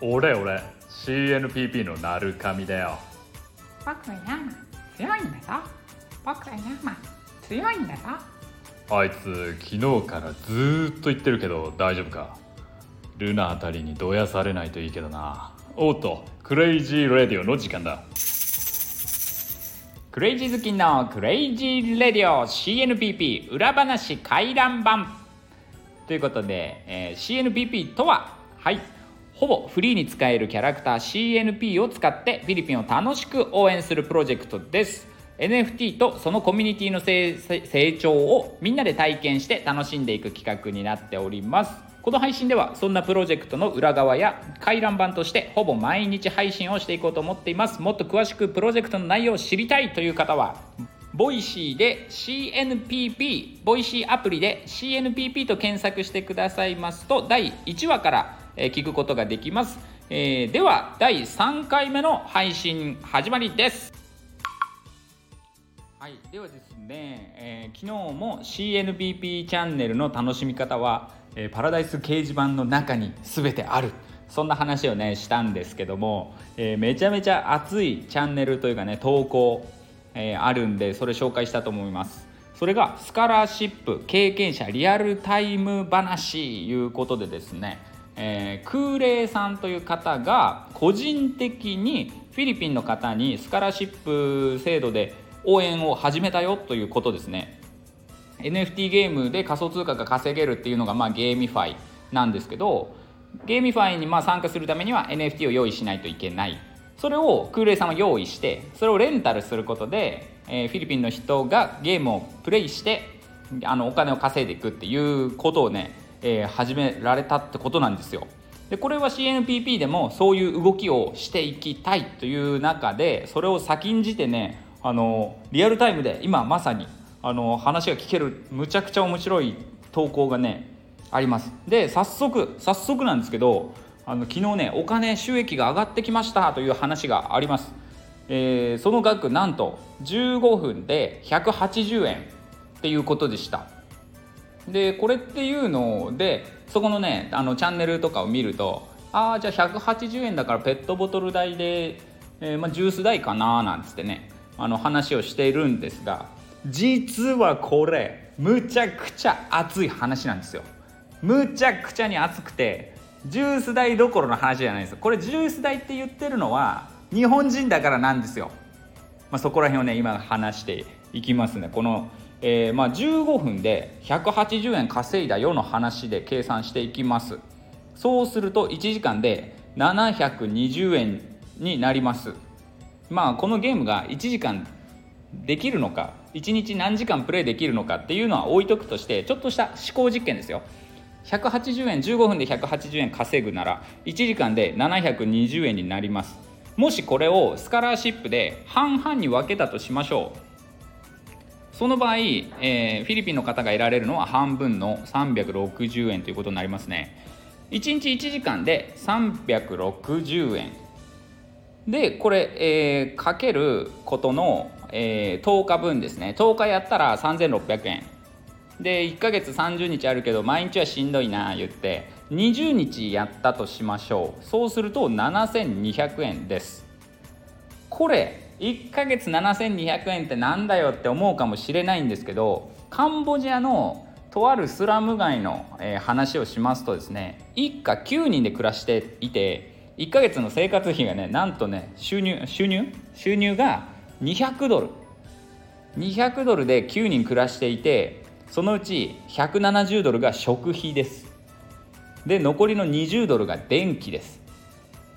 俺俺。CNPP のなるかみだよ。僕はヤーマ強いんだぞ。僕はヤーマ強いんだぞ。あいつ昨日からずーっと言ってるけど大丈夫か？ルナあたりにどやされないといいけどな。おっとクレイジーレディオの時間だ。クレイジー好きのクレイジーレディオ CNPP 裏話回覧板ということで、えー CNPP とははいほぼフリーに使えるキャラクター CNP を使ってフィリピンを楽しく応援するプロジェクトです。NFT とそのコミュニティの成成長をみんなで体験して楽しんでいく企画になっております。この配信ではそんなプロジェクトの裏側や回覧板としてほぼ毎日配信をしていこうと思っています。もっと詳しくプロジェクトの内容を知りたいという方はVoicy で CNPP Voicy アプリで CNPP と検索してくださいますと第1話からえ聞くことができます、えーでは第3回目の配信始まりです。はい、ではですね、えー昨日も CNPP チャンネルの楽しみ方は、えーパラダイス掲示板の中に全てある。そんな話をねしたんですけども、えーめちゃめちゃ熱いチャンネルというかね投稿、えーあるんでそれ紹介したと思います。それがスカラーシップ経験者リアルタイム話いうことでですね、えー空冷さんという方が個人的にフィリピンの方にスカラーシップ制度で応援を始めたよということですね。NFT ゲームで仮想通貨が稼げるっていうのがまあ GameFi なんですけど GameFi にまあ参加するためには NFT を用意しないといけない。それを空冷さんは用意してそれをレンタルすることで、えーフィリピンの人がゲームをプレイしてあのお金を稼いでいくっていうことをね、えー始められたってことなんですよ。でこれは CNPP でもそういう動きをしていきたいという中でそれを先んじてねあのリアルタイムで今まさにあの話が聞けるむちゃくちゃ面白い投稿がねあります。で早速早速なんですけどあの昨日ねお金収益が上がってきましたという話があります、えーその額なんと15分で180円っていうことでした。でこれっていうのでそこのねあのチャンネルとかを見るとああじゃあ180円だからペットボトル代で、えーまあ、ジュース代かななんつってねあの話をしているんですが実はこれむちゃくちゃ熱い話なんですよ。むちゃくちゃに熱くてジュース代どころの話じゃないです。これジュース代って言ってるのは日本人だからなんですよ。まあ、そこら辺をね今話していきますね。この、えーまあ、15分で180円稼いだよの話で計算していきます。そうすると1時間で720円になります。まあこのゲームが1時間できるのか1日何時間プレイできるのかっていうのは置いとくとしてちょっとした思考実験ですよ。180円15分で180円稼ぐなら1時間で720円になります。もしこれをスカラーシップで半々に分けたとしましょう。その場合、えーフィリピンの方が得られるのは半分の360円ということになりますね。1日1時間で360円。でこれ、えーかけることの、えー10日分ですね。10日やったら3600円。で1ヶ月30日あるけど毎日はしんどいな言って20日やったとしましょう。そうすると7200円です。これ1ヶ月7200円ってなんだよって思うかもしれないんですけどカンボジアのとあるスラム街の、えー話をしますとですね一家9人で暮らしていて1ヶ月の生活費がねなんとね収入収入？収入が200ドル。200ドルで9人暮らしていてそのうち170ドルが食費です。で残りの20ドルが電気です。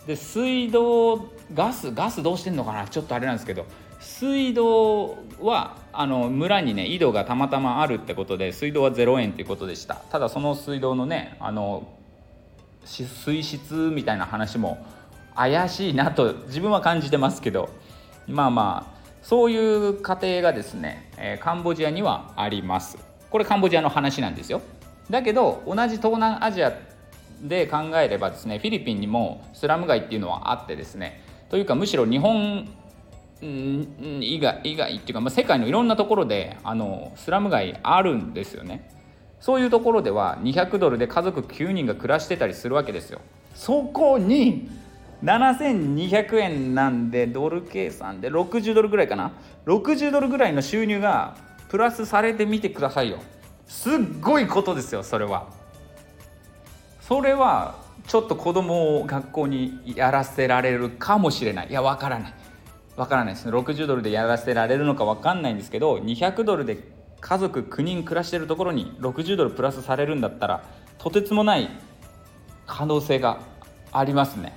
で水道ガスガスどうしてんのかな？ちょっとあれなんですけど水道はあの村にね井戸がたまたまあるってことで水道は0円っていうことでした。ただその水道のねあのし水質みたいな話も怪しいなと自分は感じてますけどまあまあそういう過程がですね、えーカンボジアにはあります。これカンボジアの話なんですよ。だけど同じ東南アジアで考えればですねフィリピンにもスラム街っていうのはあってですねというかむしろ日本以外以外っていうか、まあ、世界のいろんなところであのスラム街あるんですよね。そういうところでは200ドルで家族9人が暮らしてたりするわけですよ。そこに7200円なんでドル計算で60ドルぐらいかな。60ドルぐらいの収入がプラスされてみてくださいよ。すっごいことですよそれは。それはちょっと子供を学校にやらせられるかもしれない。いやわからない。わからないですね。60ドルでやらせられるのかわかんないんですけど200ドルで家族9人暮らしてるところに60ドルプラスされるんだったらとてつもない可能性がありますね。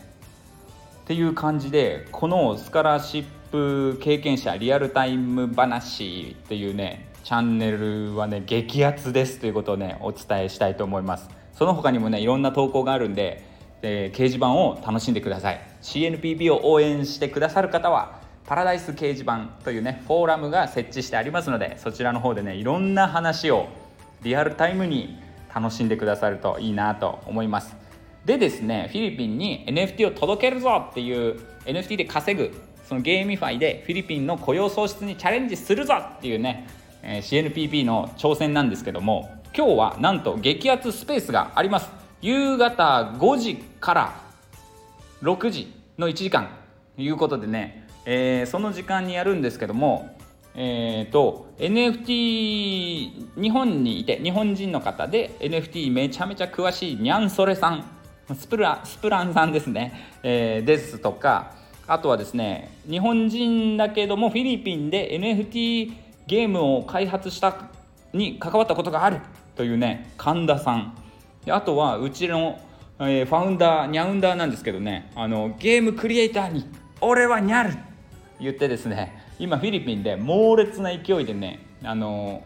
っていう感じでこのスカラシップ経験者リアルタイム話っていうねチャンネルはね激アツですということをねお伝えしたいと思います。その他にもねいろんな投稿があるんで、えー、掲示板を楽しんでください。CNPB を応援してくださる方はパラダイス掲示板というねフォーラムが設置してありますのでそちらの方でねいろんな話をリアルタイムに楽しんでくださるといいなと思います。でですねフィリピンに NFT を届けるぞっていう NFT で稼ぐその GameFi でフィリピンの雇用創出にチャレンジするぞっていうね、えー、CNPP の挑戦なんですけども今日はなんと激アツスペースがあります。夕方5時から6時の1時間ということでね、えー、その時間にやるんですけどもえーと、NFT 日本にいて日本人の方で NFT めちゃめちゃ詳しいニャンソレさんスプラスプランさんですね、えー、ですとかあとはですね日本人だけどもフィリピンで NFT ゲームを開発したに関わったことがあるというね神田さんであとはうちの、えー、ファウンダーニャウンダーなんですけどねあのゲームクリエイターに「俺はニャル!」言ってですね今フィリピンで猛烈な勢いでねあの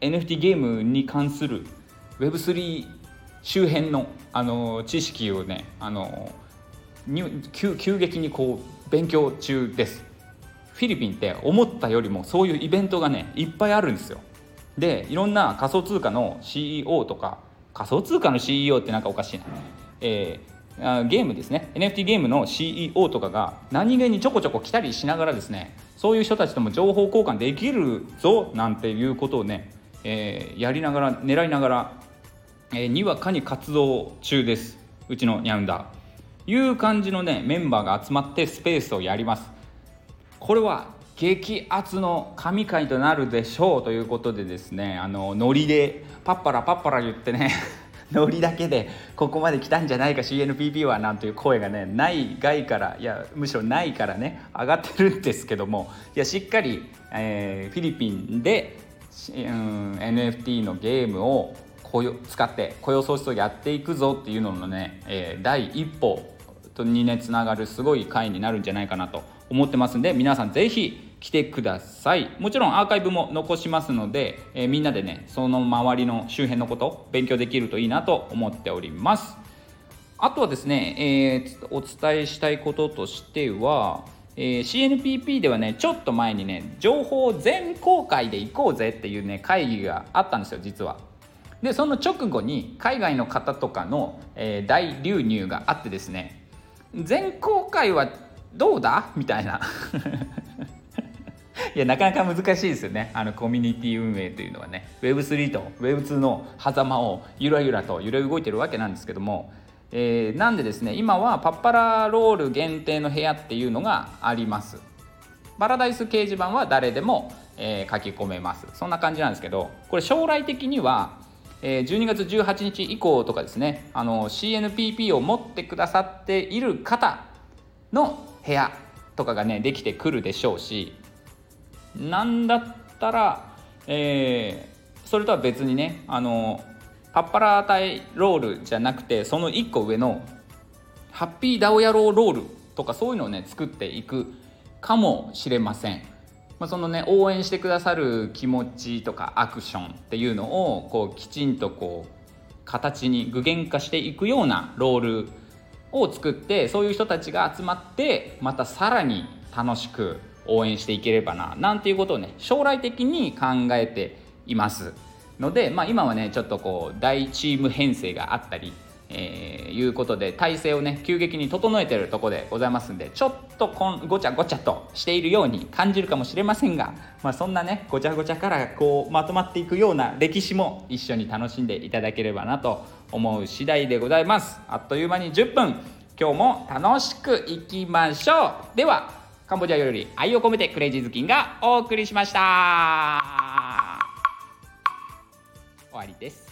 NFT ゲームに関する Web3 周辺のあの知識をねあの急急激にこう勉強中です。フィリピンって思ったよりもそういうイベントがねいっぱいあるんですよ。でいろんな仮想通貨の CEO とか仮想通貨の CEO ってなんかおかしいな、えー、ゲームですね。NFT ゲームの CEO とかが何気にちょこちょこ来たりしながらですねそういう人たちとも情報交換できるぞなんていうことをね、えー、やりながら狙いながら、えー、にわかに活動中です。うちのニャンダー。いう感じのねメンバーが集まってスペースをやります。これは激アツの神回となるでしょうということでですねあのノリでパッパラパッパラ言ってね ノリだけでここまで来たんじゃないか CNPP はなんていう声がねない外からいやむしろないからね上がってるんですけどもいやしっかり、えー、フィリピンで、うん、NFT のゲームを使って雇用創出をやっていくぞっていうののね、えー、第一歩にねつながるすごい回になるんじゃないかなと思ってますんで皆さん是非来てください。もちろんアーカイブも残しますので、えー、みんなでねその周りの周辺のこと勉強できるといいなと思っております。あとはですね、えー、お伝えしたいこととしては、えー、CNPP ではねちょっと前にね情報全公開で行こうぜっていうね会議があったんですよ実は。でその直後に海外の方とかの、えー、大流入があってですね全公開はどうだ？みたいな。いやなかなか難しいですよね。あのコミュニティ運営というのはね。Web3 と Web2 の狭間をゆらゆらと揺れ動いてるわけなんですけども、えー、なんでですね今はパッパラロール限定の部屋っていうのがあります。パラダイス掲示板は誰でも、えー、書き込めます。そんな感じなんですけどこれ将来的にはえ12月18日以降とかですねあの CNPP を持ってくださっている方の部屋とかがねできてくるでしょうしなんだったら、えー、それとは別にねあのパッパラータイロールじゃなくてその1個上のハッピーダオヤローロールとかそういうのをね作っていくかもしれません。まあ、そのね応援してくださる気持ちとかアクションっていうのをこうきちんとこう形に具現化していくようなロールを作ってそういう人たちが集まってまたさらに楽しく応援していければななんていうことをね将来的に考えています。ので、まあ、今はねちょっとこう大チーム編成があったりえーいうことで体制をね急激に整えてるとこでございますんでちょっとこんごちゃごちゃとしているように感じるかもしれませんが、まあ、そんなねごちゃごちゃからこうまとまっていくような歴史も一緒に楽しんでいただければなと思う次第でございます。あっという間に10分。今日も楽しくいきましょう。ではカンボジアより愛を込めてクレイジーズキンがお送りしました。終わりです。